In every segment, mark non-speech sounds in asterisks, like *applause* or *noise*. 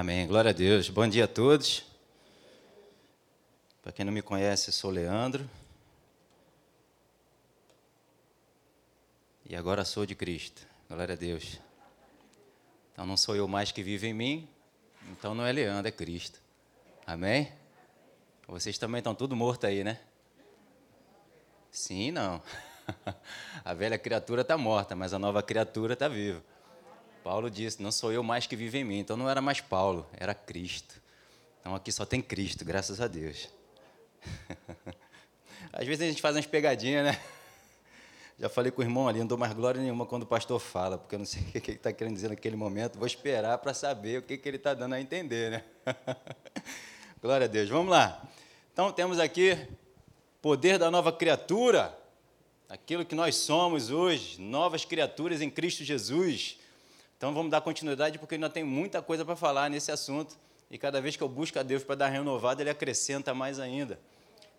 Amém. Glória a Deus. Bom dia a todos. Para quem não me conhece, sou Leandro. E agora sou de Cristo. Glória a Deus. Então não sou eu mais que vivo em mim, então não é Leandro, é Cristo. Amém? Vocês também estão tudo morto aí, né? Sim, não. *laughs* A velha criatura está morta, mas a nova criatura está viva. Paulo disse: Não sou eu mais que vivo em mim. Então não era mais Paulo, era Cristo. Então aqui só tem Cristo, graças a Deus. *laughs* Às vezes a gente faz umas pegadinhas, né? *laughs* Já falei com o irmão ali, não dou mais glória nenhuma quando o pastor fala, porque eu não sei *laughs* o que ele está querendo dizer naquele momento. Vou esperar para saber o que, ele está dando a entender, né? glória a Deus. Vamos lá. Então temos aqui poder da nova criatura, aquilo que nós somos hoje, novas criaturas em Cristo Jesus. Então vamos dar continuidade, porque ainda tem muita coisa para falar nesse assunto. E cada vez que eu busco a Deus para dar renovada, Ele acrescenta mais ainda.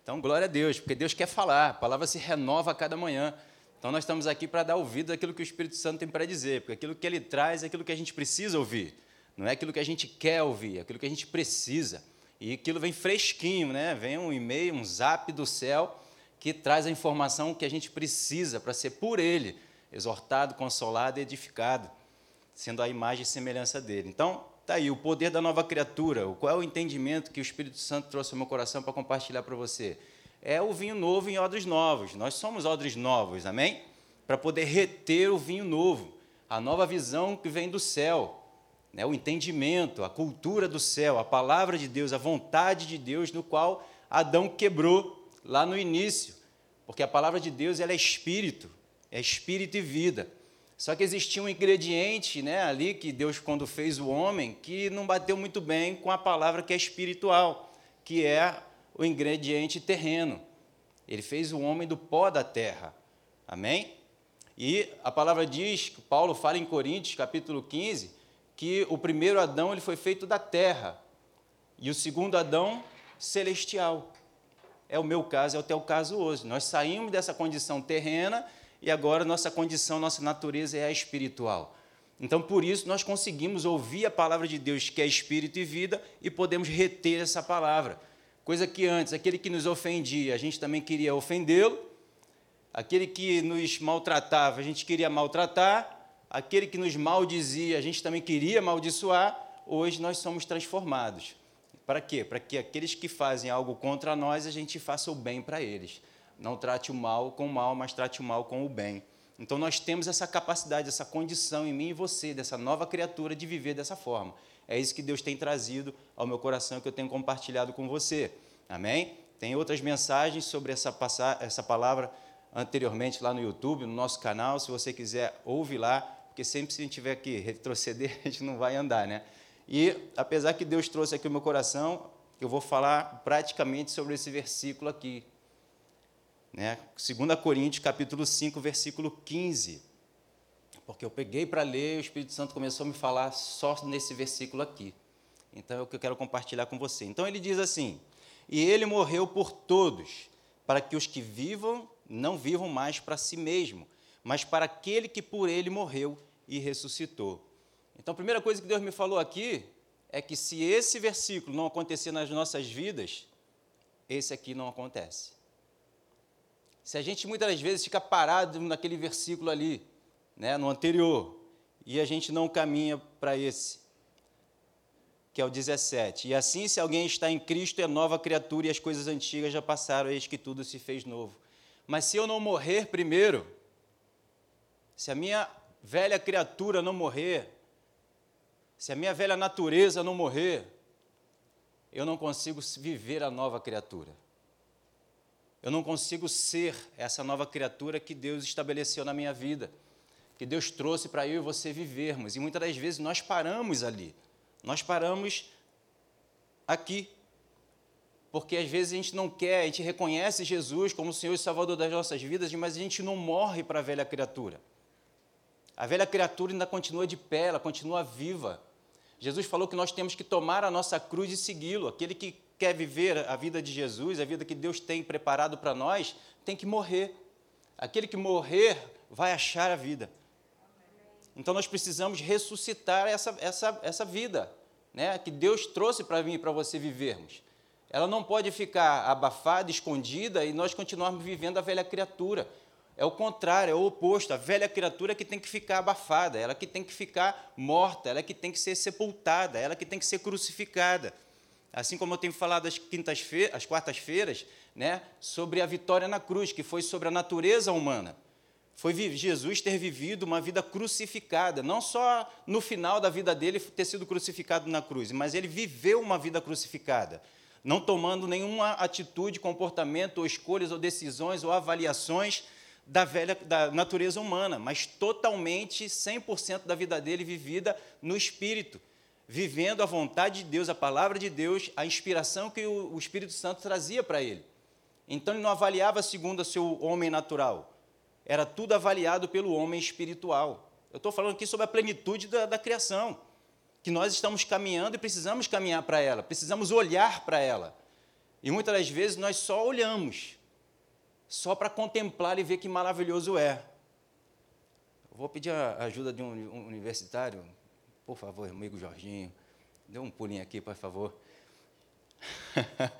Então, glória a Deus, porque Deus quer falar, a palavra se renova a cada manhã. Então, nós estamos aqui para dar ouvido àquilo que o Espírito Santo tem para dizer, porque aquilo que ele traz é aquilo que a gente precisa ouvir, não é aquilo que a gente quer ouvir, é aquilo que a gente precisa. E aquilo vem fresquinho, né? Vem um e-mail, um zap do céu que traz a informação que a gente precisa para ser por ele exortado, consolado e edificado, sendo a imagem e semelhança dele. Então, tá aí o poder da nova criatura. Qual é o entendimento que o Espírito Santo trouxe ao meu coração para compartilhar para você? é o vinho novo em odres novos. Nós somos odres novos, amém? Para poder reter o vinho novo, a nova visão que vem do céu, né? o entendimento, a cultura do céu, a palavra de Deus, a vontade de Deus, no qual Adão quebrou lá no início, porque a palavra de Deus ela é espírito, é espírito e vida. Só que existia um ingrediente né, ali que Deus, quando fez o homem, que não bateu muito bem com a palavra que é espiritual, que é o ingrediente terreno. Ele fez o homem do pó da terra. Amém? E a palavra diz, Paulo fala em Coríntios, capítulo 15, que o primeiro Adão ele foi feito da terra e o segundo Adão celestial. É o meu caso, é o teu caso hoje. Nós saímos dessa condição terrena e agora nossa condição, nossa natureza é a espiritual. Então, por isso, nós conseguimos ouvir a palavra de Deus, que é espírito e vida, e podemos reter essa palavra. Coisa que antes, aquele que nos ofendia, a gente também queria ofendê-lo, aquele que nos maltratava, a gente queria maltratar, aquele que nos maldizia, a gente também queria amaldiçoar, hoje nós somos transformados. Para quê? Para que aqueles que fazem algo contra nós, a gente faça o bem para eles. Não trate o mal com o mal, mas trate o mal com o bem. Então nós temos essa capacidade, essa condição em mim e você, dessa nova criatura, de viver dessa forma. É isso que Deus tem trazido ao meu coração que eu tenho compartilhado com você. Amém? Tem outras mensagens sobre essa, essa palavra anteriormente lá no YouTube, no nosso canal. Se você quiser, ouve lá, porque sempre se a gente tiver que retroceder, *laughs* a gente não vai andar, né? E apesar que Deus trouxe aqui o meu coração, eu vou falar praticamente sobre esse versículo aqui. Né? 2 Coríntios, capítulo 5, versículo 15 porque eu peguei para ler e o Espírito Santo começou a me falar só nesse versículo aqui. Então é o que eu quero compartilhar com você. Então ele diz assim: E ele morreu por todos, para que os que vivam não vivam mais para si mesmo, mas para aquele que por ele morreu e ressuscitou. Então a primeira coisa que Deus me falou aqui é que se esse versículo não acontecer nas nossas vidas, esse aqui não acontece. Se a gente muitas vezes fica parado naquele versículo ali, né, no anterior, e a gente não caminha para esse, que é o 17. E assim, se alguém está em Cristo, é nova criatura e as coisas antigas já passaram, eis que tudo se fez novo. Mas se eu não morrer primeiro, se a minha velha criatura não morrer, se a minha velha natureza não morrer, eu não consigo viver a nova criatura. Eu não consigo ser essa nova criatura que Deus estabeleceu na minha vida que Deus trouxe para eu e você vivermos. E muitas das vezes nós paramos ali, nós paramos aqui. Porque às vezes a gente não quer, a gente reconhece Jesus como o Senhor e Salvador das nossas vidas, mas a gente não morre para a velha criatura. A velha criatura ainda continua de pé, ela continua viva. Jesus falou que nós temos que tomar a nossa cruz e segui-lo. Aquele que quer viver a vida de Jesus, a vida que Deus tem preparado para nós, tem que morrer. Aquele que morrer vai achar a vida. Então nós precisamos ressuscitar essa, essa, essa vida. né, que Deus trouxe para mim e para você vivermos. Ela não pode ficar abafada, escondida e nós continuarmos vivendo a velha criatura. É o contrário, é o oposto. A velha criatura que tem que ficar abafada, ela que tem que ficar morta, ela que tem que ser sepultada, ela que tem que ser crucificada. Assim como eu tenho falado às quintas-feiras, às quartas-feiras, né, sobre a vitória na cruz, que foi sobre a natureza humana. Foi Jesus ter vivido uma vida crucificada, não só no final da vida dele ter sido crucificado na cruz, mas ele viveu uma vida crucificada, não tomando nenhuma atitude, comportamento, ou escolhas, ou decisões, ou avaliações da velha da natureza humana, mas totalmente 100% da vida dele vivida no espírito, vivendo a vontade de Deus, a palavra de Deus, a inspiração que o Espírito Santo trazia para ele. Então ele não avaliava segundo o seu homem natural, era tudo avaliado pelo homem espiritual. Eu estou falando aqui sobre a plenitude da, da criação, que nós estamos caminhando e precisamos caminhar para ela, precisamos olhar para ela. E muitas das vezes nós só olhamos, só para contemplar e ver que maravilhoso é. Vou pedir a ajuda de um universitário, por favor, amigo Jorginho. Dê um pulinho aqui, por favor. *laughs*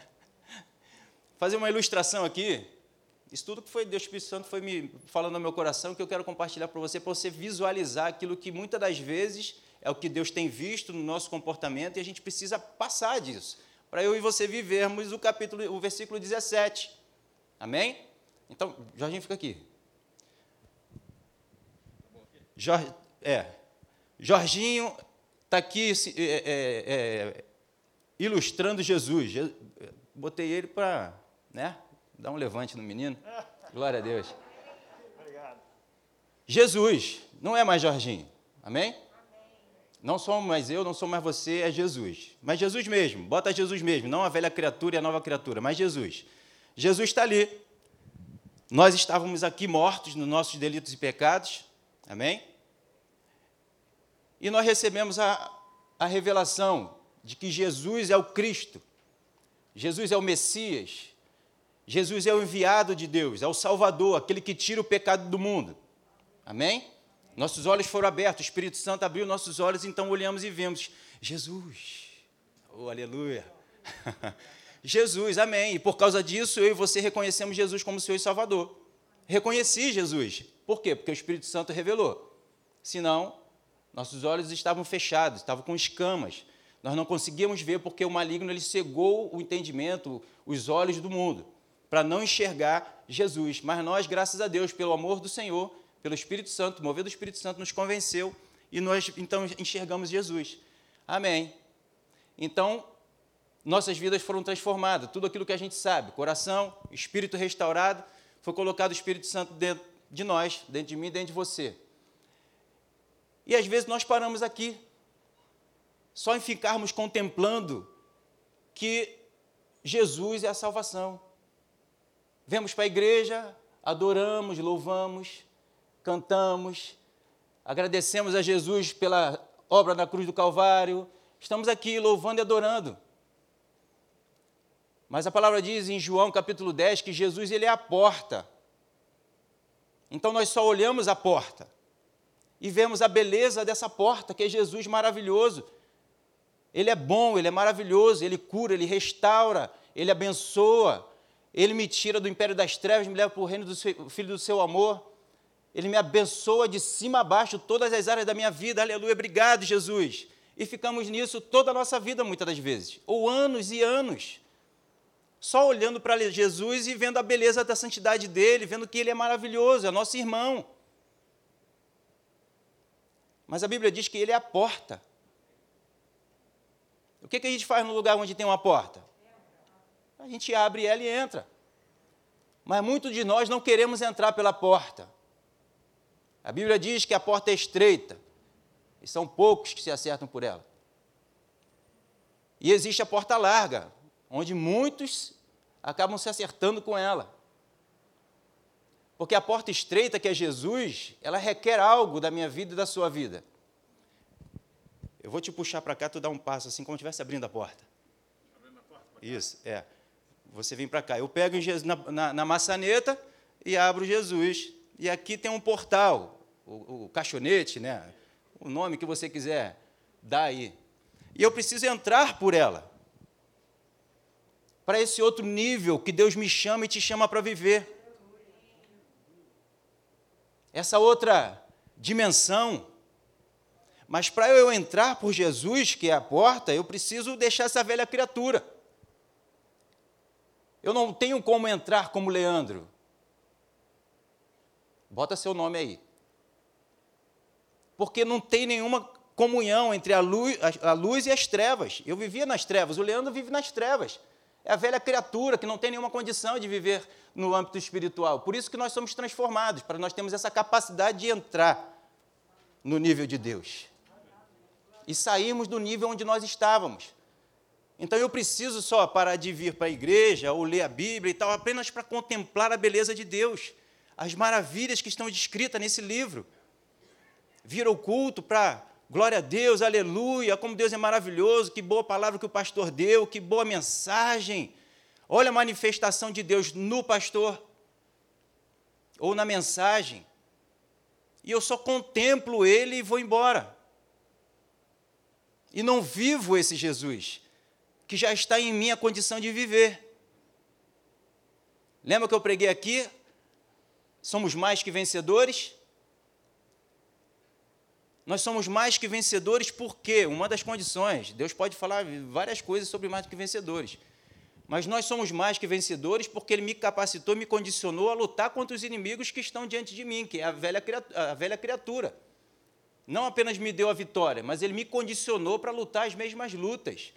Fazer uma ilustração aqui isso tudo que foi Deus Espírito Santo foi me falando no meu coração que eu quero compartilhar para você, para você visualizar aquilo que muitas das vezes é o que Deus tem visto no nosso comportamento e a gente precisa passar disso, para eu e você vivermos o capítulo, o versículo 17. Amém? Então, Jorginho fica aqui. Jorge, é, Jorginho está aqui é, é, é, ilustrando Jesus. Botei ele para, né? Dá um levante no menino. Glória a Deus. Obrigado. Jesus, não é mais Jorginho. Amém? Não sou mais eu, não sou mais você, é Jesus. Mas Jesus mesmo, bota Jesus mesmo, não a velha criatura e a nova criatura, mas Jesus. Jesus está ali. Nós estávamos aqui mortos nos nossos delitos e pecados. Amém? E nós recebemos a, a revelação de que Jesus é o Cristo. Jesus é o Messias. Jesus é o enviado de Deus, é o Salvador, aquele que tira o pecado do mundo. Amém? Nossos olhos foram abertos, o Espírito Santo abriu nossos olhos, então olhamos e vemos Jesus. Oh, aleluia. *laughs* Jesus, amém. E por causa disso, eu e você reconhecemos Jesus como Senhor e Salvador. Reconheci Jesus. Por quê? Porque o Espírito Santo revelou. Senão, nossos olhos estavam fechados, estavam com escamas. Nós não conseguíamos ver porque o maligno ele cegou o entendimento, os olhos do mundo para não enxergar Jesus. Mas nós, graças a Deus, pelo amor do Senhor, pelo Espírito Santo, movido do Espírito Santo, nos convenceu e nós então enxergamos Jesus. Amém. Então, nossas vidas foram transformadas, tudo aquilo que a gente sabe, coração, espírito restaurado, foi colocado o Espírito Santo dentro de nós, dentro de mim, dentro de você. E às vezes nós paramos aqui, só em ficarmos contemplando que Jesus é a salvação. Vemos para a igreja, adoramos, louvamos, cantamos, agradecemos a Jesus pela obra na cruz do Calvário, estamos aqui louvando e adorando. Mas a palavra diz em João capítulo 10 que Jesus ele é a porta. Então nós só olhamos a porta e vemos a beleza dessa porta, que é Jesus maravilhoso. Ele é bom, ele é maravilhoso, ele cura, ele restaura, ele abençoa, ele me tira do império das trevas, me leva para o reino do seu, Filho do seu amor. Ele me abençoa de cima a baixo todas as áreas da minha vida. Aleluia, obrigado, Jesus. E ficamos nisso toda a nossa vida, muitas das vezes, ou anos e anos, só olhando para Jesus e vendo a beleza da santidade dele, vendo que ele é maravilhoso, é nosso irmão. Mas a Bíblia diz que ele é a porta. O que, que a gente faz no lugar onde tem uma porta? a gente abre ela e entra. Mas muitos de nós não queremos entrar pela porta. A Bíblia diz que a porta é estreita, e são poucos que se acertam por ela. E existe a porta larga, onde muitos acabam se acertando com ela. Porque a porta estreita, que é Jesus, ela requer algo da minha vida e da sua vida. Eu vou te puxar para cá, tu dá um passo assim, como se estivesse abrindo a porta. Isso, é você vem para cá. Eu pego na, na, na, maçaneta e abro Jesus. E aqui tem um portal, o, o caixonete, né? o nome que você quiser, dá aí. E eu preciso entrar por ela. Para esse outro nível que Deus me chama e te chama para viver. Essa outra dimensão. Mas para eu entrar por Jesus, que é a porta, eu preciso deixar essa velha criatura. Eu não tenho como entrar como Leandro. Bota seu nome aí. Porque não tem nenhuma comunhão entre a luz, a, luz e as trevas. Eu vivia nas trevas, o Leandro vive nas trevas. É a velha criatura que não tem nenhuma condição de viver no âmbito espiritual. Por isso que nós somos transformados, para nós termos essa capacidade de entrar no nível de Deus. E sairmos do nível onde nós estávamos. Então eu preciso só parar de vir para a igreja ou ler a Bíblia e tal, apenas para contemplar a beleza de Deus, as maravilhas que estão descritas nesse livro. Vir ao culto para glória a Deus, aleluia, como Deus é maravilhoso, que boa palavra que o pastor deu, que boa mensagem. Olha a manifestação de Deus no pastor ou na mensagem. E eu só contemplo ele e vou embora. E não vivo esse Jesus que já está em minha condição de viver. Lembra que eu preguei aqui? Somos mais que vencedores? Nós somos mais que vencedores porque uma das condições, Deus pode falar várias coisas sobre mais que vencedores, mas nós somos mais que vencedores porque Ele me capacitou, me condicionou a lutar contra os inimigos que estão diante de mim, que é a velha, a velha criatura. Não apenas me deu a vitória, mas Ele me condicionou para lutar as mesmas lutas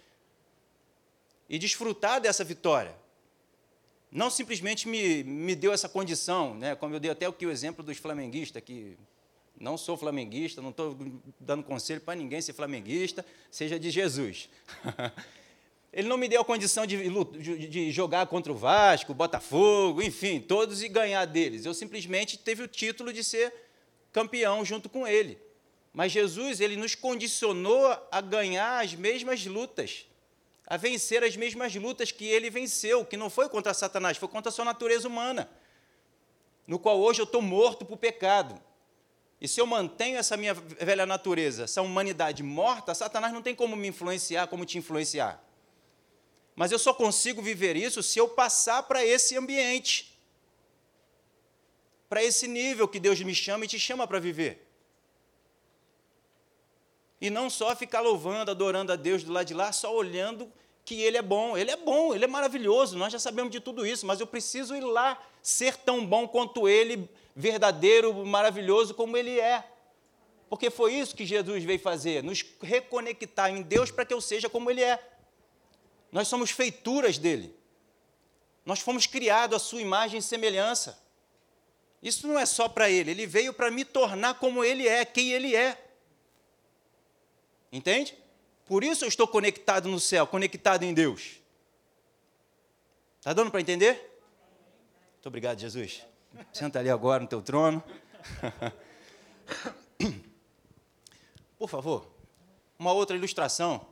e desfrutar dessa vitória. Não simplesmente me, me deu essa condição, né? como eu dei até aqui o exemplo dos flamenguistas, que não sou flamenguista, não estou dando conselho para ninguém ser flamenguista, seja de Jesus. *laughs* Ele não me deu a condição de, de, jogar contra o Vasco, Botafogo, enfim, todos e ganhar deles. Eu simplesmente teve o título de ser campeão junto com ele. Mas Jesus, ele nos condicionou a ganhar as mesmas lutas a vencer as mesmas lutas que ele venceu, que não foi contra Satanás, foi contra a sua natureza humana, no qual hoje eu estou morto para o pecado. E se eu mantenho essa minha velha natureza, essa humanidade morta, Satanás não tem como me influenciar, como te influenciar. Mas eu só consigo viver isso se eu passar para esse ambiente, para esse nível que Deus me chama e te chama para viver. E não só ficar louvando, adorando a Deus do lado de lá, só olhando que Ele é bom. Ele é bom, Ele é maravilhoso, nós já sabemos de tudo isso, mas eu preciso ir lá ser tão bom quanto Ele, verdadeiro, maravilhoso como Ele é. Porque foi isso que Jesus veio fazer, nos reconectar em Deus para que eu seja como Ele é. Nós somos feituras dele. Nós fomos criados à sua imagem e semelhança. Isso não é só para Ele, Ele veio para me tornar como Ele é, quem Ele é. Entende? Por isso eu estou conectado no céu, conectado em Deus. Está dando para entender? Muito obrigado, Jesus. Senta ali agora no teu trono. *coughs* Por favor, uma outra ilustração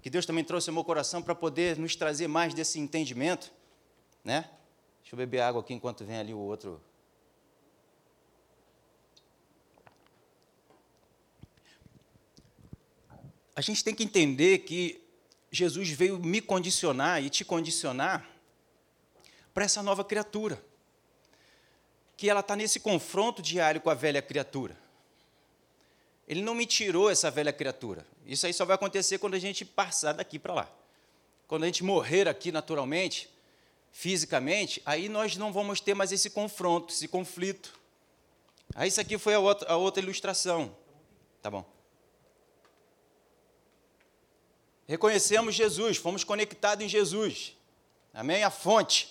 que Deus também trouxe ao meu coração para poder nos trazer mais desse entendimento, né? Deixa eu beber água aqui enquanto vem ali o outro a gente tem que entender que Jesus veio me condicionar e te condicionar para essa nova criatura. Que ela está nesse confronto diário com a velha criatura. Ele não me tirou essa velha criatura. Isso aí só vai acontecer quando a gente passar daqui para lá. Quando a gente morrer aqui naturalmente, fisicamente, aí nós não vamos ter mais esse confronto, esse conflito. Aí isso aqui foi a outra, a outra ilustração. Tá bom. Reconhecemos Jesus, fomos conectados em Jesus. Amém? A fonte.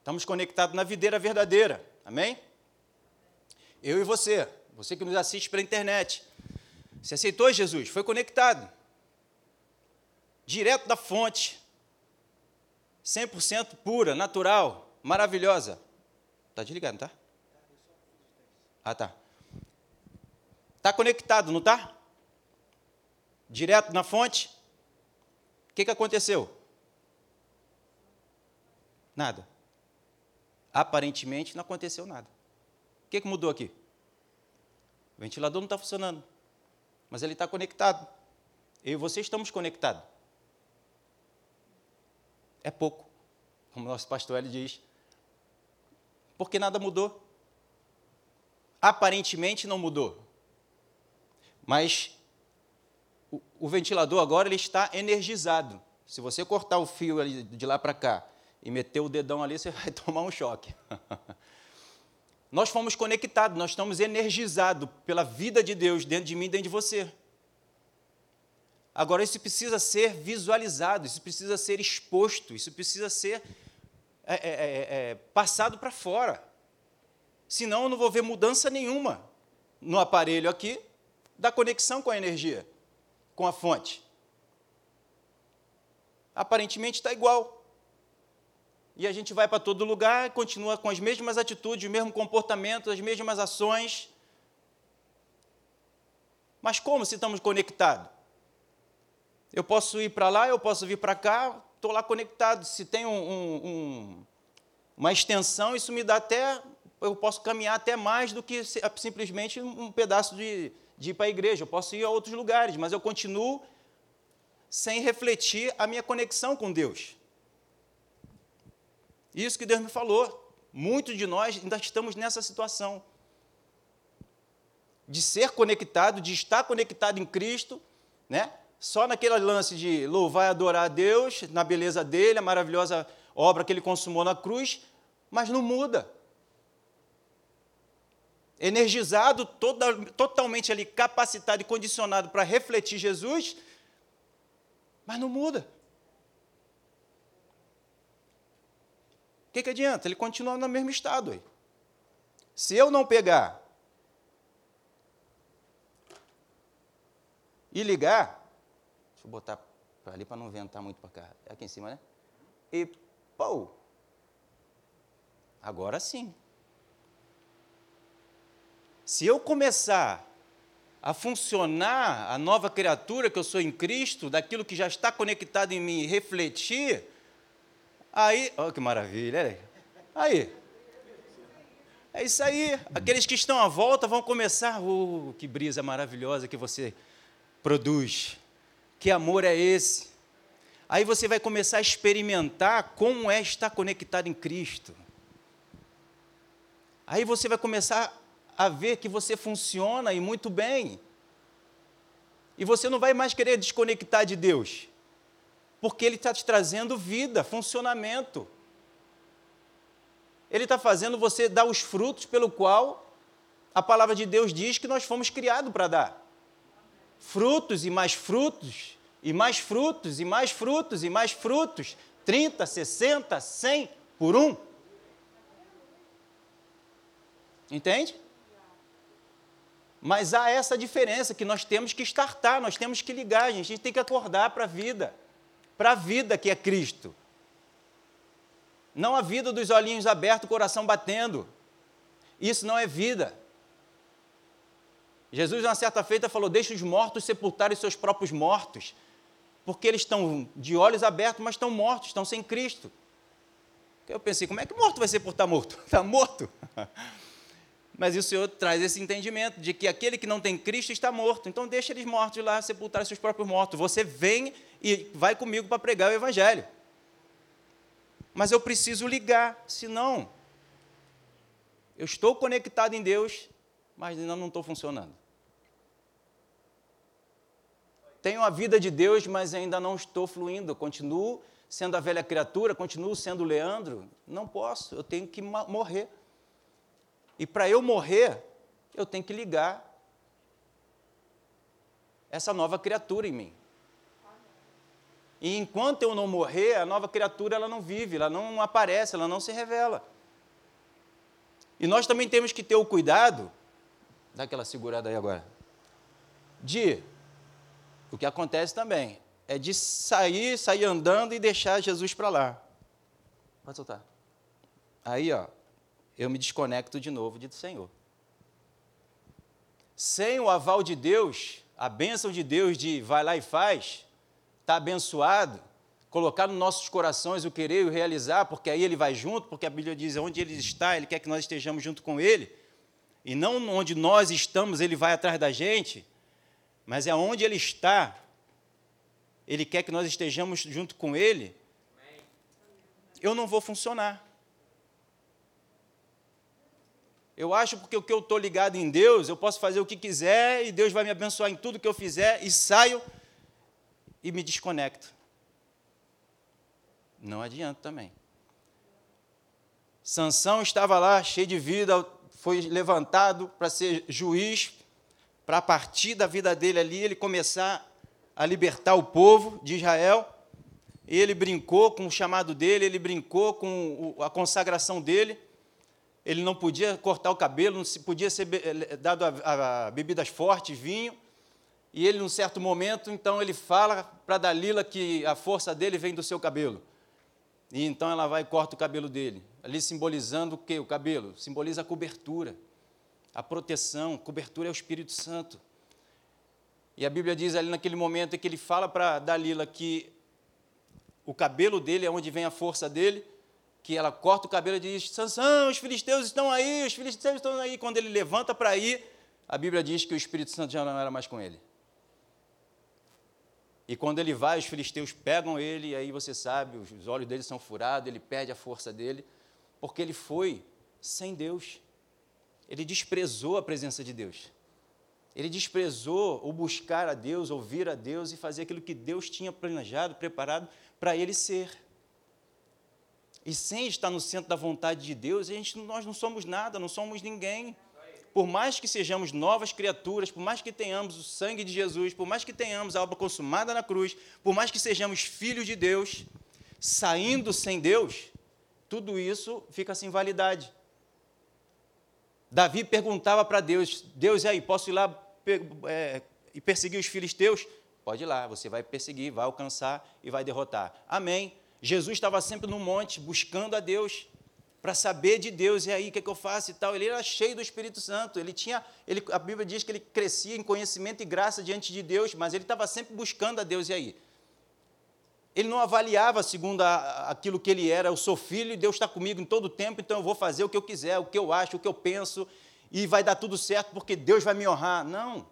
Estamos conectados na videira verdadeira. Amém? Eu e você, você que nos assiste pela internet. Você aceitou Jesus, foi conectado. Direto da fonte. 100% pura, natural, maravilhosa. Está desligado, não tá? Ah, tá. Está conectado, não está? Direto na fonte, o que, que aconteceu? Nada. Aparentemente não aconteceu nada. O que, que mudou aqui? O ventilador não está funcionando. Mas ele está conectado. Eu e você estamos conectados. É pouco, como nosso pastor ele diz. Porque nada mudou. Aparentemente não mudou. Mas o, o ventilador agora ele está energizado. Se você cortar o fio de lá para cá e meter o dedão ali, você *laughs* vai tomar um choque. *laughs* nós fomos conectados, nós estamos energizados pela vida de Deus dentro de mim dentro de você. Agora, isso precisa ser visualizado, isso precisa ser exposto, isso precisa ser é, é, é, é passado para fora. Senão, eu não vou ver mudança nenhuma no aparelho aqui da conexão com a energia, com a fonte. Aparentemente está igual e a gente vai para todo lugar, continua com as mesmas atitudes, o mesmo comportamento, as mesmas ações. Mas como se estamos conectados? Eu posso ir para lá, eu posso vir para cá, estou lá conectado. Se tem um, um, um, uma extensão, isso me dá até. Eu posso caminhar até mais do que simplesmente um pedaço de, de ir para a igreja. Eu posso ir a outros lugares, mas eu continuo sem refletir a minha conexão com Deus. Isso que Deus me falou. Muitos de nós ainda estamos nessa situação de ser conectado, de estar conectado em Cristo, né? Só naquele lance de louvar e adorar a Deus, na beleza dele, a maravilhosa obra que ele consumou na cruz, mas não muda. Energizado, toda, totalmente ali capacitado e condicionado para refletir Jesus, mas não muda. que, que adianta? Ele continua no mesmo estado. Aí. Se eu não pegar e ligar, deixa eu botar para ali para não ventar muito para cá. É aqui em cima, né? E pô, agora sim. Se eu começar a funcionar a nova criatura que eu sou em Cristo, daquilo que já está conectado em mim, refletir, Aí, olha que maravilha, aí. É isso aí. Aqueles que estão à volta vão começar, oh, que brisa maravilhosa que você produz. Que amor é esse? Aí você vai começar a experimentar como é estar conectado em Cristo. Aí você vai começar a ver que você funciona e muito bem. E você não vai mais querer desconectar de Deus porque Ele está te trazendo vida, funcionamento. Ele está fazendo você dar os frutos pelo qual a palavra de Deus diz que nós fomos criados para dar. Frutos e mais frutos, e mais frutos, e mais frutos, e mais frutos. 30, 60, 100 por um. Entende? Mas há essa diferença que nós temos que estartar, nós temos que ligar, a gente tem que acordar para a vida para a vida que é Cristo. Não a vida dos olhinhos abertos, coração batendo. Isso não é vida. Jesus, na certa feita, falou: Deixa os mortos sepultarem seus próprios mortos, porque eles estão de olhos abertos, mas estão mortos, estão sem Cristo. Eu pensei: como é que morto vai sepultar morto? Está *laughs* morto. Mas o Senhor traz esse entendimento de que aquele que não tem Cristo está morto. Então deixa eles mortos lá, sepultar seus próprios mortos. Você vem e vai comigo para pregar o Evangelho. Mas eu preciso ligar, senão eu estou conectado em Deus, mas ainda não estou funcionando. Tenho a vida de Deus, mas ainda não estou fluindo. Continuo sendo a velha criatura, continuo sendo Leandro. Não posso, eu tenho que morrer. E para eu morrer, eu tenho que ligar essa nova criatura em mim. E enquanto eu não morrer, a nova criatura ela não vive, ela não aparece, ela não se revela. E nós também temos que ter o cuidado, dá aquela segurada aí agora, de, o que acontece também, é de sair, sair andando e deixar Jesus para lá. Pode soltar. Aí, ó, eu me desconecto de novo do Senhor. Sem o aval de Deus, a bênção de Deus de vai lá e faz, está abençoado, colocar nos nossos corações o querer e o realizar, porque aí ele vai junto, porque a Bíblia diz onde ele está, ele quer que nós estejamos junto com ele, e não onde nós estamos, ele vai atrás da gente. mas é onde Ele está, Ele quer que nós estejamos junto com Ele, eu não vou funcionar. Eu acho porque o que eu estou ligado em Deus, eu posso fazer o que quiser e Deus vai me abençoar em tudo que eu fizer e saio e me desconecto. Não adianta também. Sansão estava lá, cheio de vida, foi levantado para ser juiz, para a partir da vida dele ali, ele começar a libertar o povo de Israel. Ele brincou com o chamado dele, ele brincou com a consagração dele. Ele não podia cortar o cabelo, não podia ser eh, dado a, a bebidas fortes, vinho. E ele, num certo momento, então, ele fala para Dalila que a força dele vem do seu cabelo. E então ela vai e corta o cabelo dele ali simbolizando o que? O cabelo. Simboliza a cobertura, a proteção. Cobertura é o Espírito Santo. E a Bíblia diz ali naquele momento que ele fala para Dalila que o cabelo dele é onde vem a força dele, que ela corta o cabelo e diz: Sansão, os filisteus estão aí, os filisteus estão aí. Quando ele levanta para ir, a Bíblia diz que o Espírito Santo já não era mais com ele. E quando ele vai, os filisteus pegam ele, e aí você sabe, os olhos dele são furados, ele perde a força dele porque ele foi sem Deus. Ele desprezou a presença de Deus. Ele desprezou o buscar a Deus, ouvir a Deus e fazer aquilo que Deus tinha planejado, preparado para ele ser. E sem estar no centro da vontade de Deus, a gente, nós não somos nada, não somos ninguém. Por mais que sejamos novas criaturas, por mais que tenhamos o sangue de Jesus, por mais que tenhamos a obra consumada na cruz, por mais que sejamos filhos de Deus, saindo sem Deus, tudo isso fica sem validade. Davi perguntava para Deus: Deus, e aí, posso ir lá é, e perseguir os filisteus? Pode ir lá, você vai perseguir, vai alcançar e vai derrotar. Amém. Jesus estava sempre no monte buscando a Deus para saber de Deus, e aí, o que, é que eu faço e tal. Ele era cheio do Espírito Santo, ele tinha, ele, a Bíblia diz que ele crescia em conhecimento e graça diante de Deus, mas ele estava sempre buscando a Deus, e aí? Ele não avaliava segundo a, aquilo que ele era. Eu sou filho e Deus está comigo em todo o tempo, então eu vou fazer o que eu quiser, o que eu acho, o que eu penso, e vai dar tudo certo porque Deus vai me honrar. Não.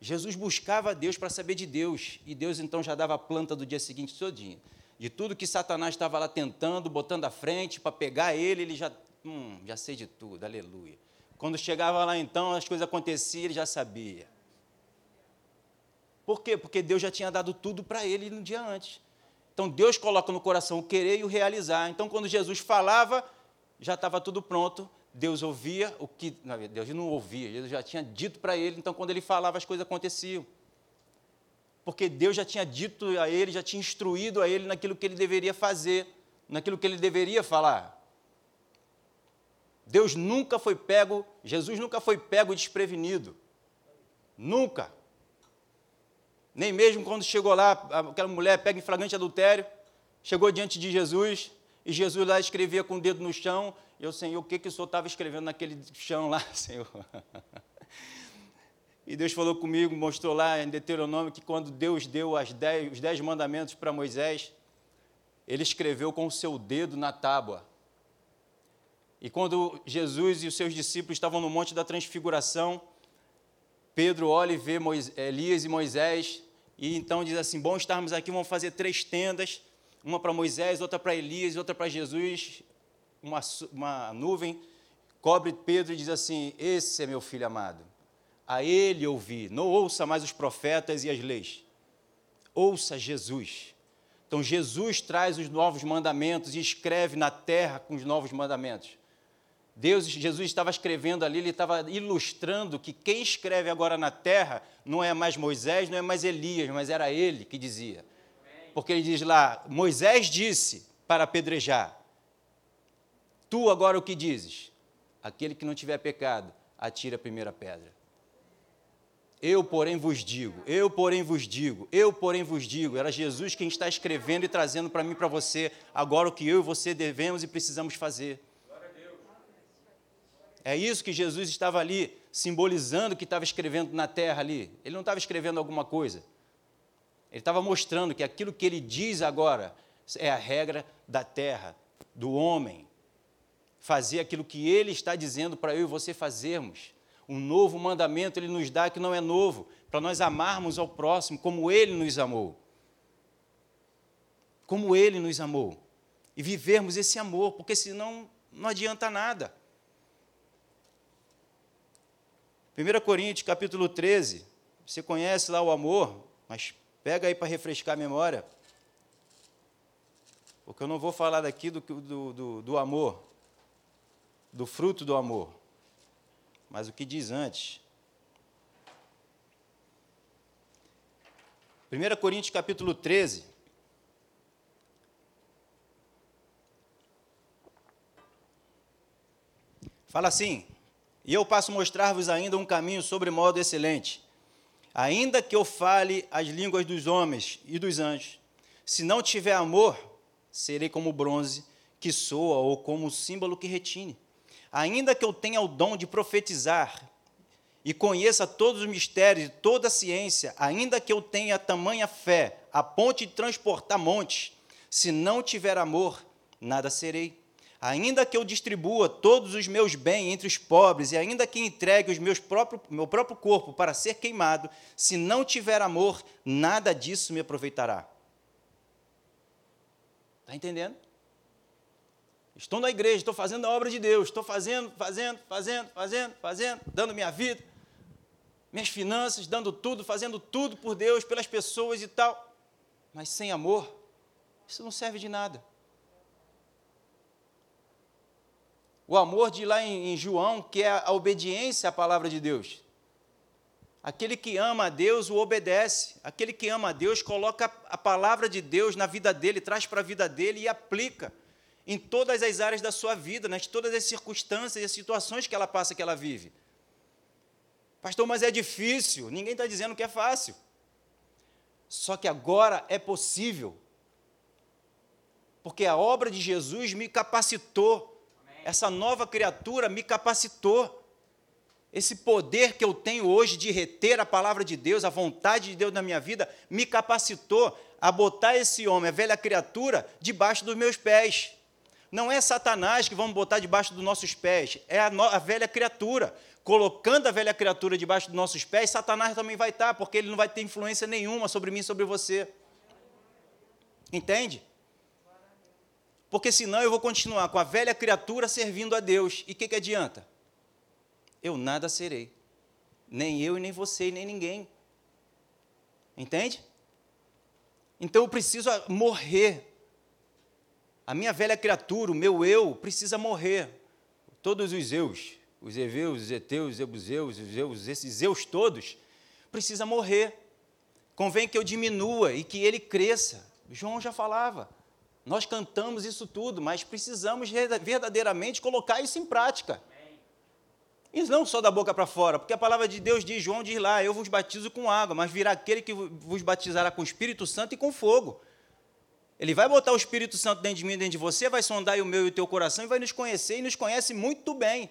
Jesus buscava Deus para saber de Deus, e Deus então já dava a planta do dia seguinte todinho. De tudo que Satanás estava lá tentando, botando à frente para pegar ele, ele já, hum, já sei de tudo, aleluia. Quando chegava lá então, as coisas aconteciam, ele já sabia. Por quê? Porque Deus já tinha dado tudo para ele no dia antes. Então Deus coloca no coração o querer e o realizar. Então quando Jesus falava, já estava tudo pronto. Deus ouvia o que. Não, Deus não ouvia, Jesus já tinha dito para ele, então quando ele falava, as coisas aconteciam. Porque Deus já tinha dito a ele, já tinha instruído a ele naquilo que ele deveria fazer, naquilo que ele deveria falar. Deus nunca foi pego, Jesus nunca foi pego desprevenido. Nunca. Nem mesmo quando chegou lá, aquela mulher pega em flagrante adultério, chegou diante de Jesus, e Jesus lá escrevia com o dedo no chão, e eu, Senhor, o que, que o Senhor estava escrevendo naquele chão lá, *laughs* Senhor? E Deus falou comigo, mostrou lá em Deuteronômio que quando Deus deu dez, os dez mandamentos para Moisés, ele escreveu com o seu dedo na tábua. E quando Jesus e os seus discípulos estavam no Monte da Transfiguração, Pedro olha e vê Moisés, Elias e Moisés e então diz assim: bom estarmos aqui, vamos fazer três tendas, uma para Moisés, outra para Elias, outra para Jesus. Uma, uma nuvem cobre Pedro e diz assim: Esse é meu filho amado. A ele ouvi. Não ouça mais os profetas e as leis. Ouça Jesus. Então Jesus traz os novos mandamentos e escreve na terra com os novos mandamentos. Deus, Jesus estava escrevendo ali, ele estava ilustrando que quem escreve agora na terra não é mais Moisés, não é mais Elias, mas era ele que dizia. Porque ele diz lá: Moisés disse para apedrejar. Tu agora o que dizes? Aquele que não tiver pecado, atira a primeira pedra. Eu, porém, vos digo, eu, porém, vos digo, eu, porém, vos digo. Era Jesus quem está escrevendo e trazendo para mim e para você agora o que eu e você devemos e precisamos fazer. É isso que Jesus estava ali simbolizando que estava escrevendo na terra ali. Ele não estava escrevendo alguma coisa. Ele estava mostrando que aquilo que ele diz agora é a regra da terra, do homem. Fazer aquilo que ele está dizendo para eu e você fazermos. Um novo mandamento ele nos dá que não é novo, para nós amarmos ao próximo como ele nos amou. Como ele nos amou. E vivermos esse amor, porque senão não adianta nada. 1 Coríntios capítulo 13, você conhece lá o amor, mas pega aí para refrescar a memória. Porque eu não vou falar daqui do, do, do, do amor, do fruto do amor, mas o que diz antes. 1 Coríntios capítulo 13. Fala assim: E eu passo mostrar-vos ainda um caminho sobre modo excelente. Ainda que eu fale as línguas dos homens e dos anjos, se não tiver amor, serei como bronze que soa ou como símbolo que retine. Ainda que eu tenha o dom de profetizar e conheça todos os mistérios e toda a ciência, ainda que eu tenha tamanha fé, a ponte de transportar montes, se não tiver amor, nada serei. Ainda que eu distribua todos os meus bens entre os pobres, e ainda que entregue os meus próprio, meu próprio corpo para ser queimado, se não tiver amor, nada disso me aproveitará. Está entendendo? Estou na igreja, estou fazendo a obra de Deus, estou fazendo, fazendo, fazendo, fazendo, fazendo, dando minha vida, minhas finanças, dando tudo, fazendo tudo por Deus, pelas pessoas e tal. Mas sem amor, isso não serve de nada. O amor de lá em, em João, que é a obediência à palavra de Deus. Aquele que ama a Deus o obedece. Aquele que ama a Deus coloca a palavra de Deus na vida dele, traz para a vida dele e aplica em todas as áreas da sua vida, nas todas as circunstâncias e as situações que ela passa, que ela vive. Pastor, mas é difícil. Ninguém está dizendo que é fácil. Só que agora é possível. Porque a obra de Jesus me capacitou. Essa nova criatura me capacitou esse poder que eu tenho hoje de reter a palavra de Deus, a vontade de Deus na minha vida, me capacitou a botar esse homem, a velha criatura, debaixo dos meus pés. Não é Satanás que vamos botar debaixo dos nossos pés, é a, no, a velha criatura. Colocando a velha criatura debaixo dos nossos pés, Satanás também vai estar, porque ele não vai ter influência nenhuma sobre mim, sobre você. Entende? Porque senão eu vou continuar com a velha criatura servindo a Deus. E o que, que adianta? eu nada serei. Nem eu e nem você e nem ninguém. Entende? Então eu preciso morrer. A minha velha criatura, o meu eu, precisa morrer. Todos os eus, os eveus, os eteus, os ebuseus, os eus, esses eus todos, precisa morrer. Convém que eu diminua e que ele cresça. João já falava. Nós cantamos isso tudo, mas precisamos verdadeiramente colocar isso em prática. E não só da boca para fora, porque a palavra de Deus diz, João diz lá, eu vos batizo com água, mas virá aquele que vos batizará com o Espírito Santo e com fogo. Ele vai botar o Espírito Santo dentro de mim, dentro de você, vai sondar o meu e o teu coração e vai nos conhecer e nos conhece muito bem.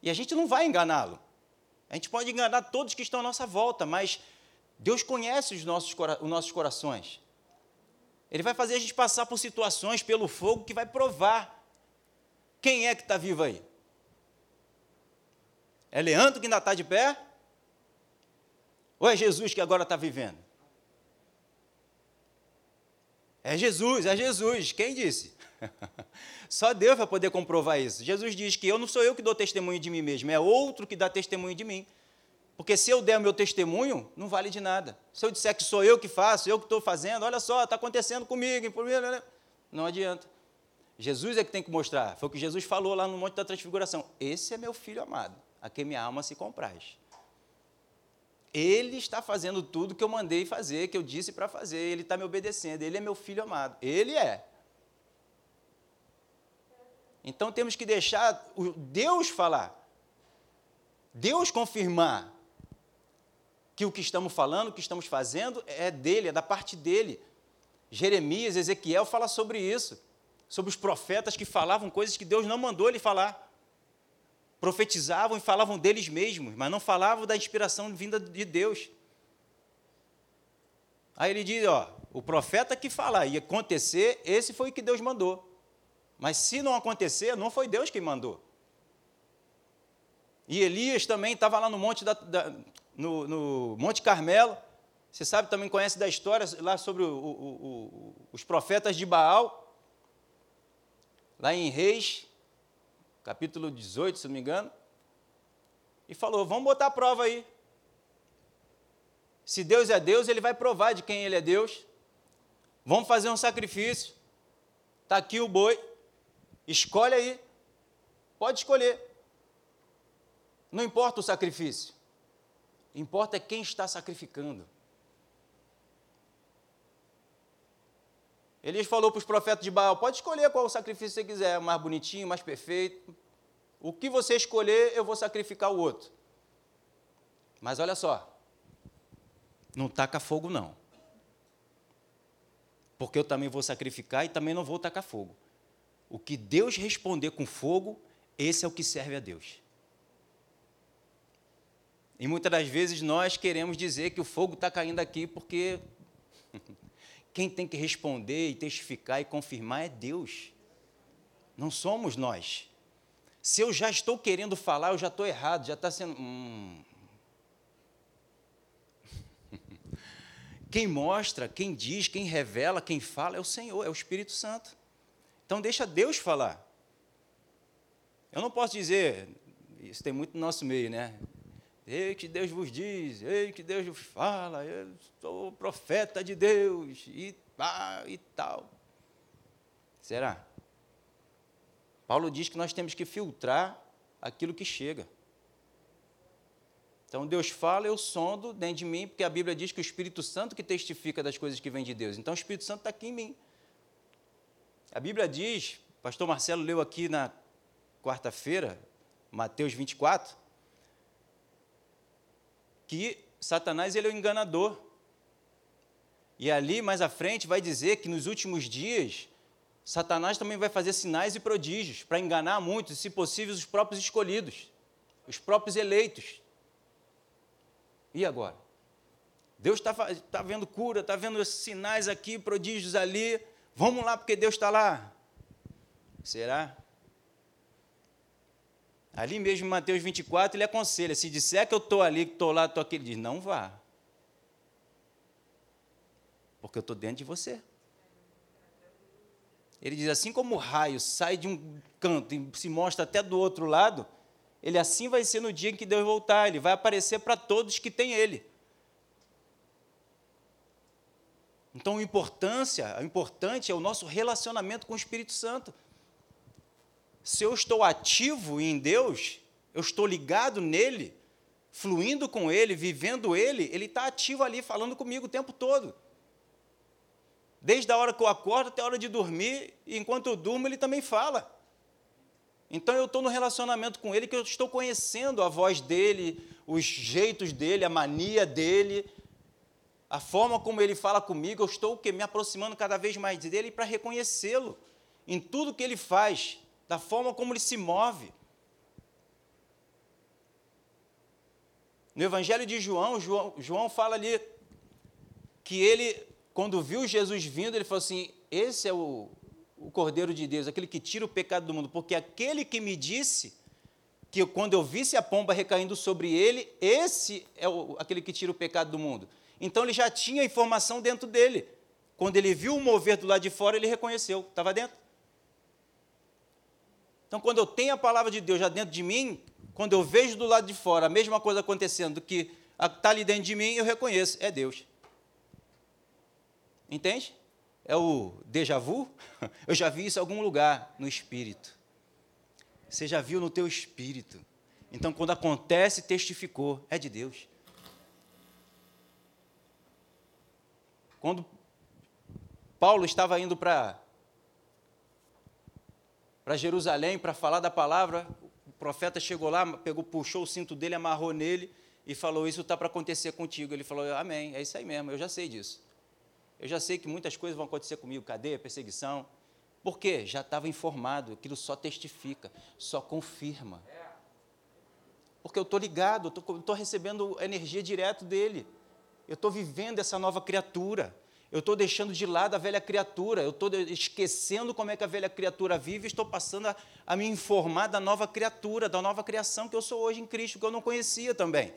E a gente não vai enganá-lo. A gente pode enganar todos que estão à nossa volta, mas Deus conhece os nossos, os nossos corações. Ele vai fazer a gente passar por situações, pelo fogo, que vai provar quem é que está vivo aí. É Leandro que ainda está de pé? Ou é Jesus que agora está vivendo? É Jesus, é Jesus. Quem disse? *laughs* Só Deus vai poder comprovar isso. Jesus diz que eu não sou eu que dou testemunho de mim mesmo, é outro que dá testemunho de mim. Porque se eu der o meu testemunho, não vale de nada. Se eu disser que sou eu que faço, eu que estou fazendo, olha só, está acontecendo comigo, não adianta. Jesus é que tem que mostrar. Foi o que Jesus falou lá no Monte da Transfiguração. Esse é meu filho amado a quem minha alma se compraz. Ele está fazendo tudo que eu mandei fazer, que eu disse para fazer, ele está me obedecendo, ele é meu filho amado. Ele é. Então temos que deixar Deus falar, Deus confirmar que o que estamos falando, o que estamos fazendo é dele, é da parte dele. Jeremias, Ezequiel fala sobre isso, sobre os profetas que falavam coisas que Deus não mandou ele falar profetizavam e falavam deles mesmos, mas não falavam da inspiração vinda de Deus. Aí ele diz, ó, o profeta que falar ia acontecer, esse foi o que Deus mandou. Mas se não acontecer, não foi Deus quem mandou. E Elias também estava lá no Monte, da, da, no, no Monte Carmelo. Você sabe, também conhece da história lá sobre o, o, o, os profetas de Baal. Lá em Reis, capítulo 18, se não me engano. E falou: vamos botar a prova aí. Se Deus é Deus, ele vai provar de quem ele é Deus. Vamos fazer um sacrifício. Está aqui o boi. Escolhe aí. Pode escolher. Não importa o sacrifício. Importa é quem está sacrificando. Elias falou para os profetas de Baal: pode escolher qual sacrifício você quiser, mais bonitinho, mais perfeito. O que você escolher, eu vou sacrificar o outro. Mas olha só, não taca fogo, não. Porque eu também vou sacrificar e também não vou tacar fogo. O que Deus responder com fogo, esse é o que serve a Deus. E muitas das vezes nós queremos dizer que o fogo está caindo aqui porque *laughs* quem tem que responder e testificar e confirmar é Deus. Não somos nós. Se eu já estou querendo falar, eu já estou errado, já está sendo. Hum. *laughs* Quem mostra, quem diz, quem revela, quem fala é o Senhor, é o Espírito Santo. Então deixa Deus falar. Eu não posso dizer, isso tem muito no nosso meio, né? Ei, que Deus vos diz, ei, que Deus vos fala, eu sou profeta de Deus, e, ah, e tal. Será? Paulo diz que nós temos que filtrar aquilo que chega. Então Deus fala, eu sondo dentro de mim, porque a Bíblia diz que o Espírito Santo que testifica das coisas que vêm de Deus. Então o Espírito Santo está aqui em mim. A Bíblia diz, pastor Marcelo leu aqui na quarta-feira, Mateus 24, que Satanás ele é o enganador. E ali, mais à frente, vai dizer que nos últimos dias, Satanás também vai fazer sinais e prodígios para enganar muitos, se possível, os próprios escolhidos, os próprios eleitos. E agora? Deus está tá vendo cura, está vendo sinais aqui, prodígios ali. Vamos lá, porque Deus está lá. Será? Ali mesmo em Mateus 24, ele aconselha: se disser que eu estou ali, que estou lá, estou aqui, ele diz: não vá. Porque eu estou dentro de você. Ele diz: assim como o raio sai de um canto e se mostra até do outro lado, ele assim vai ser no dia em que Deus voltar, ele vai aparecer para todos que têm ele. Então, a importância, a importante é o nosso relacionamento com o Espírito Santo se eu estou ativo em Deus, eu estou ligado nele, fluindo com ele, vivendo ele, ele está ativo ali, falando comigo o tempo todo. Desde a hora que eu acordo até a hora de dormir, e enquanto eu durmo, ele também fala. Então eu estou no relacionamento com ele, que eu estou conhecendo a voz dele, os jeitos dele, a mania dele, a forma como ele fala comigo, eu estou me aproximando cada vez mais dele para reconhecê-lo em tudo que ele faz da forma como ele se move. No Evangelho de João, João, João fala ali que ele, quando viu Jesus vindo, ele falou assim: Esse é o, o Cordeiro de Deus, aquele que tira o pecado do mundo, porque aquele que me disse que quando eu visse a pomba recaindo sobre ele, esse é o, aquele que tira o pecado do mundo. Então ele já tinha informação dentro dele. Quando ele viu o mover do lado de fora, ele reconheceu, estava dentro. Então, quando eu tenho a palavra de Deus já dentro de mim, quando eu vejo do lado de fora a mesma coisa acontecendo que está ali dentro de mim, eu reconheço, é Deus. Entende? É o déjà vu? *laughs* Eu já vi isso em algum lugar no espírito. Você já viu no teu espírito. Então, quando acontece, testificou, é de Deus. Quando Paulo estava indo para para Jerusalém para falar da palavra. O profeta chegou lá, pegou, puxou o cinto dele, amarrou nele e falou: Isso está para acontecer contigo. Ele falou: Amém, é isso aí mesmo, eu já sei disso. Eu já sei que muitas coisas vão acontecer comigo cadeia, perseguição. Por quê? Já estava informado, aquilo só testifica, só confirma. Porque eu estou ligado, estou recebendo energia direto dele. Eu estou vivendo essa nova criatura. Eu estou deixando de lado a velha criatura, eu estou esquecendo como é que a velha criatura vive estou passando a, a, me informar da nova criatura, da nova criação que eu sou hoje em Cristo, que eu não conhecia também.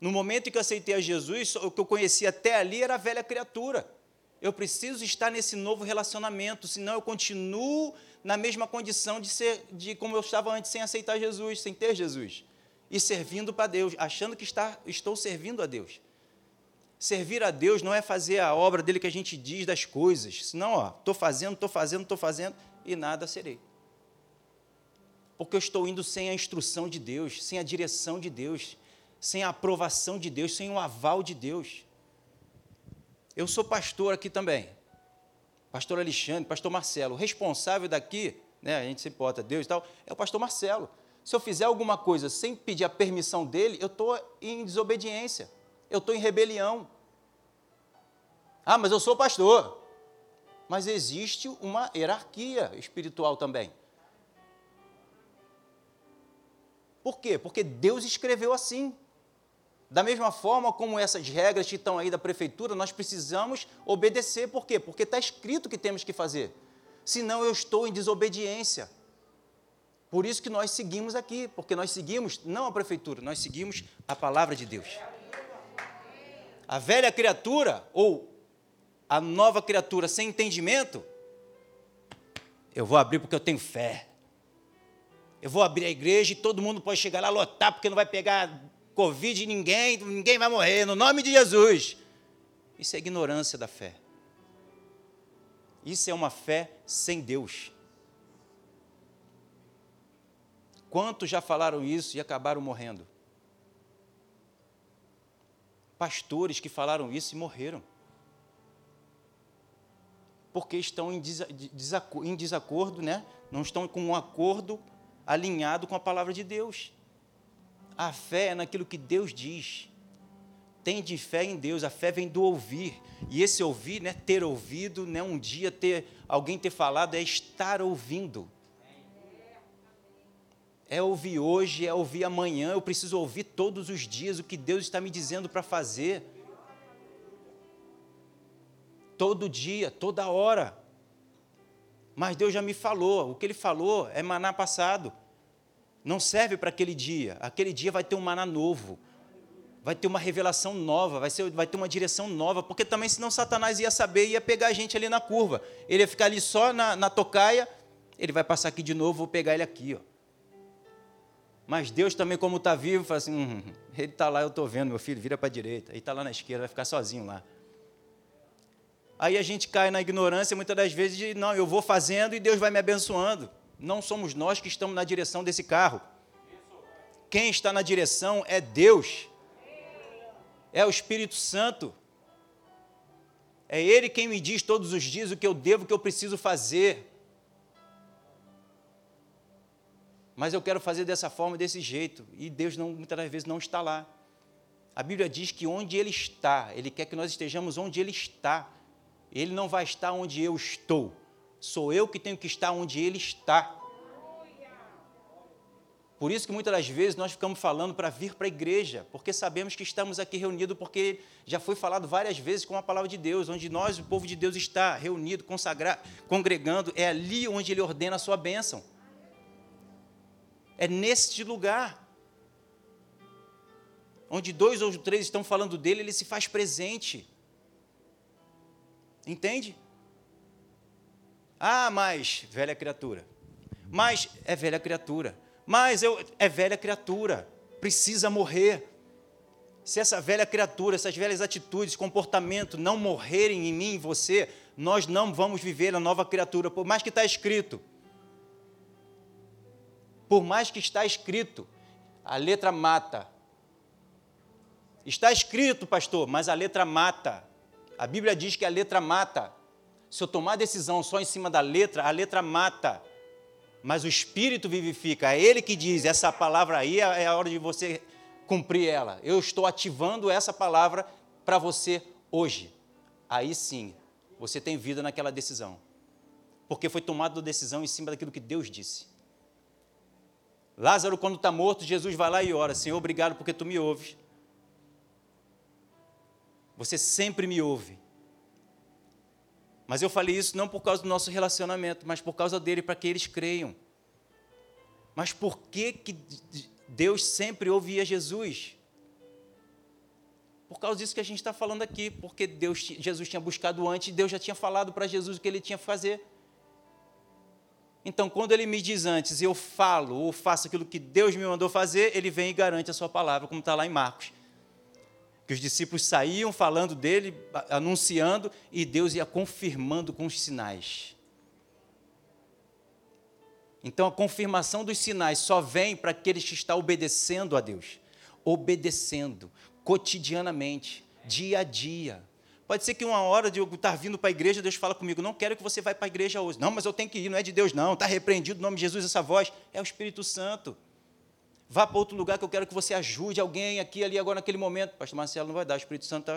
No momento em que eu aceitei a Jesus, o que eu conhecia até ali era a velha criatura. Eu preciso estar nesse novo relacionamento, senão eu continuo na mesma condição de ser de como eu estava antes, sem aceitar Jesus, sem ter Jesus. E servindo para Deus, achando que está, estou servindo a Deus. Servir a Deus não é fazer a obra dele que a gente diz das coisas. Senão, ó, estou fazendo, estou fazendo, estou fazendo e nada serei. Porque eu estou indo sem a instrução de Deus, sem a direção de Deus, sem a aprovação de Deus, sem o aval de Deus. Eu sou pastor aqui também. Pastor Alexandre, pastor Marcelo. O responsável daqui, né, a gente se importa Deus e tal, é o pastor Marcelo. Se eu fizer alguma coisa sem pedir a permissão dele, eu estou em desobediência eu estou em rebelião. Ah, mas eu sou pastor. Mas existe uma hierarquia espiritual também. Por quê? Porque Deus escreveu assim. Da mesma forma como essas regras que estão aí da prefeitura, nós precisamos obedecer. Por quê? Porque está escrito que temos que fazer. Senão eu estou em desobediência. Por isso que nós seguimos aqui, porque nós seguimos não a prefeitura, nós seguimos a palavra de Deus a velha criatura ou a nova criatura sem entendimento, eu vou abrir porque eu tenho fé. Eu vou abrir a igreja e todo mundo pode chegar lá lotar porque não vai pegar Covid ninguém, ninguém vai morrer, no nome de Jesus. Isso é ignorância da fé. Isso é uma fé sem Deus. Quantos já falaram isso e acabaram morrendo? pastores que falaram isso e morreram. Porque estão em, desacordo, né? não estão com um acordo alinhado com a palavra de Deus. A fé é naquilo que Deus diz. Tem de fé em Deus, a fé vem do ouvir. E esse ouvir, né, ter ouvido, né, um dia ter alguém ter falado, é estar ouvindo é ouvir hoje, é ouvir amanhã, eu preciso ouvir todos os dias o que Deus está me dizendo para fazer. Todo dia, toda hora. Mas Deus já me falou, o que Ele falou é maná passado. Não serve para aquele dia. Aquele dia vai ter um maná novo. Vai ter uma revelação nova, vai, ser, vai ter uma direção nova, porque também senão Satanás ia saber, ia pegar a gente ali na curva. Ele ia ficar ali só na, na tocaia, ele vai passar aqui de novo, vou pegar ele aqui, ó. Mas Deus também, como está vivo, fala assim: hum, ele está lá, eu estou vendo, meu filho, vira para a direita. Ele está lá na esquerda, vai ficar sozinho lá. Aí a gente cai na ignorância muitas das vezes de: não, eu vou fazendo e Deus vai me abençoando. Não somos nós que estamos na direção desse carro. Quem está na direção é Deus, é o Espírito Santo. É Ele quem me diz todos os dias o que eu devo, o que eu preciso fazer. mas eu quero fazer dessa forma, desse jeito. E Deus não, muitas das vezes não está lá. A Bíblia diz que onde Ele está, Ele quer que nós estejamos onde Ele está. Ele não vai estar onde eu estou. Sou eu que tenho que estar onde Ele está. Por isso que muitas das vezes nós ficamos falando para vir para a igreja, porque sabemos que estamos aqui reunidos, porque já foi falado várias vezes com a palavra de Deus, onde nós, o povo de Deus, está reunido, consagrado, congregando, é ali onde Ele ordena a sua bênção. É neste lugar. Onde dois ou três estão falando dele, ele se faz presente. Entende? Ah, mas, velha criatura. Mas é velha criatura. Mas eu, é velha criatura. Precisa morrer. Se essa velha criatura, essas velhas atitudes, comportamento não morrerem em mim, em você, nós não vamos viver a nova criatura, por mais que está escrito. Por mais que está escrito, a letra mata. Está escrito, pastor, mas a letra mata. A Bíblia diz que a letra mata. Se eu tomar decisão só em cima da letra, a letra mata. Mas o Espírito vivifica. É Ele que diz: essa palavra aí é a hora de você cumprir ela. Eu estou ativando essa palavra para você hoje. Aí sim, você tem vida naquela decisão. Porque foi tomada a decisão em cima daquilo que Deus disse. Lázaro, quando está morto, Jesus vai lá e ora: Senhor, obrigado porque tu me ouves. Você sempre me ouve. Mas eu falei isso não por causa do nosso relacionamento, mas por causa dele, para que eles creiam. Mas por que, que Deus sempre ouvia Jesus? Por causa disso que a gente está falando aqui, porque Deus, Jesus tinha buscado antes, Deus já tinha falado para Jesus o que ele tinha que fazer. Então, quando ele me diz antes, eu falo ou faço aquilo que Deus me mandou fazer, ele vem e garante a sua palavra, como está lá em Marcos que os discípulos saíam falando dele, anunciando, e Deus ia confirmando com os sinais. Então a confirmação dos sinais só vem para aqueles que estão obedecendo a Deus, obedecendo cotidianamente, dia a dia. Pode ser que uma hora de eu estar vindo para a igreja, Deus fala comigo, não quero que você vá para a igreja hoje. Não, mas eu tenho que ir, não é de Deus não, está repreendido o nome de Jesus essa voz, é o Espírito Santo. Vá para outro lugar que eu quero que você ajude alguém aqui, ali, agora, naquele momento. Pastor Marcelo não vai dar, o Espírito Santo.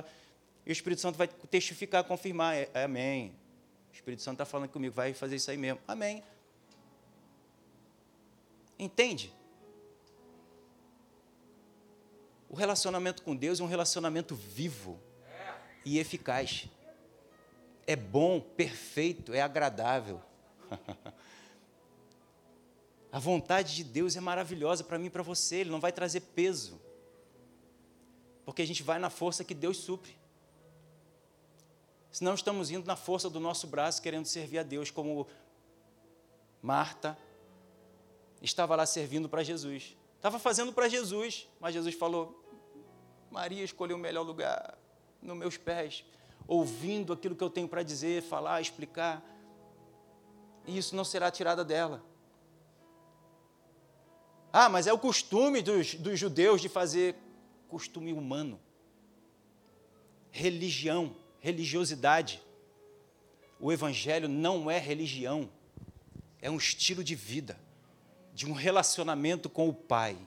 E o Espírito Santo vai testificar, confirmar. É, é, amém. O Espírito Santo está falando comigo, vai fazer isso aí mesmo. Amém. Entende? O relacionamento com Deus é um relacionamento vivo e eficaz. É bom, perfeito, é agradável. *laughs* A vontade de Deus é maravilhosa para mim e para você, Ele não vai trazer peso. Porque a gente vai na força que Deus supre. Senão estamos indo na força do nosso braço, querendo servir a Deus, como Marta estava lá servindo para Jesus. Estava fazendo para Jesus, mas Jesus falou: Maria escolheu o melhor lugar, nos meus pés, ouvindo aquilo que eu tenho para dizer, falar, explicar. E isso não será tirado dela. Ah, mas é o costume dos, dos judeus de fazer costume humano. Religião, religiosidade. O Evangelho não é religião, é um estilo de vida, de um relacionamento com o Pai.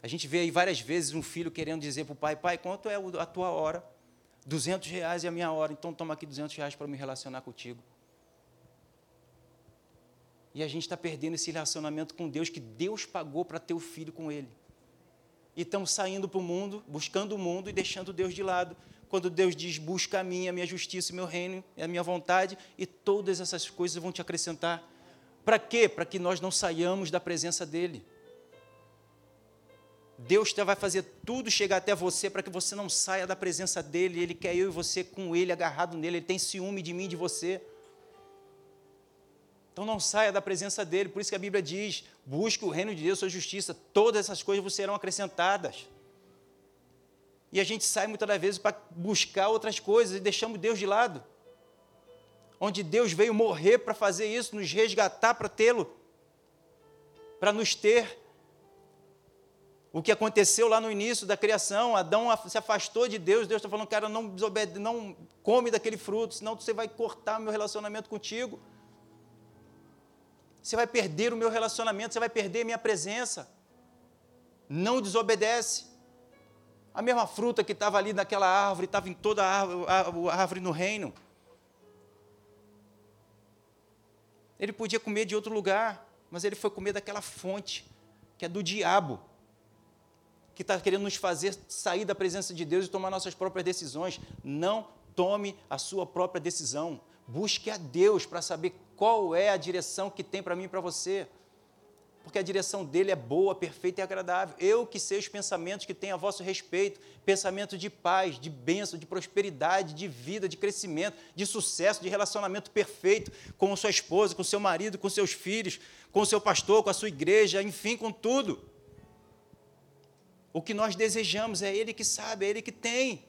A gente vê aí várias vezes um filho querendo dizer para o pai: Pai, quanto é a tua hora? 200 reais é a minha hora, então toma aqui 200 reais para me relacionar contigo. E a gente está perdendo esse relacionamento com Deus que Deus pagou para ter o filho com Ele. E estamos saindo para o mundo, buscando o mundo e deixando Deus de lado. Quando Deus diz: busca a minha, a minha justiça, o meu reino, a minha vontade, e todas essas coisas vão te acrescentar. Para quê? Para que nós não saiamos da presença dEle. Deus vai fazer tudo chegar até você para que você não saia da presença dEle. Ele quer eu e você com Ele agarrado nele. Ele tem ciúme de mim e de você. Então não saia da presença dele. Por isso que a Bíblia diz: busque o reino de Deus, sua justiça. Todas essas coisas vos serão acrescentadas. E a gente sai muitas das vezes para buscar outras coisas e deixamos Deus de lado. Onde Deus veio morrer para fazer isso, nos resgatar para tê-lo, para nos ter. O que aconteceu lá no início da criação, Adão se afastou de Deus, Deus está falando, cara, não, não come daquele fruto, senão você vai cortar meu relacionamento contigo. Você vai perder o meu relacionamento, você vai perder a minha presença. Não desobedece. A mesma fruta que estava ali naquela árvore, estava em toda a árvore, no reino. Ele podia comer de outro lugar, mas ele foi comer daquela fonte, que é do diabo, que está querendo nos fazer sair da presença de Deus e tomar nossas próprias decisões. Não tome a sua própria decisão. Busque a Deus para saber qual é a direção que tem para mim e para você. Porque a direção dele é boa, perfeita e agradável. Eu que sei os pensamentos que tenho a vosso respeito, pensamento de paz, de bênção, de prosperidade, de vida, de crescimento, de sucesso, de relacionamento perfeito com sua esposa, com seu marido, com seus filhos, com seu pastor, com a sua igreja, enfim, com tudo. O que nós desejamos é Ele que sabe, é Ele que tem.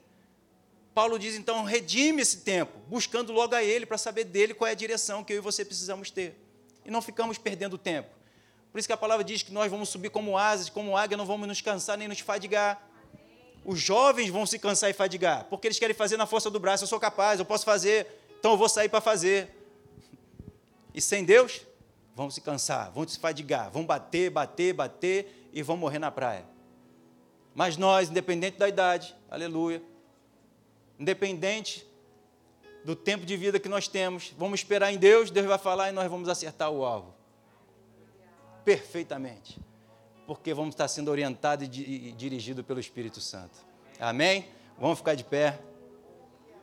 Paulo diz então: redime esse tempo, buscando logo a Ele para saber dele qual é a direção que eu e você precisamos ter. E não ficamos perdendo tempo. Por isso que a palavra diz que nós vamos subir como asas, como águia, não vamos nos cansar nem nos fadigar. Os jovens vão se cansar e fadigar, porque eles querem fazer na força do braço. Eu sou capaz, eu posso fazer, então eu vou sair para fazer. E sem Deus, vão se cansar, vão se fadigar, vão bater, bater, bater e vão morrer na praia. Mas nós, independente da idade, aleluia, independente do tempo de vida que nós temos, vamos esperar em Deus, Deus vai falar e nós vamos acertar o alvo. Perfeitamente. Porque vamos estar sendo orientados e dirigidos pelo Espírito Santo. Amém? Vamos ficar de pé.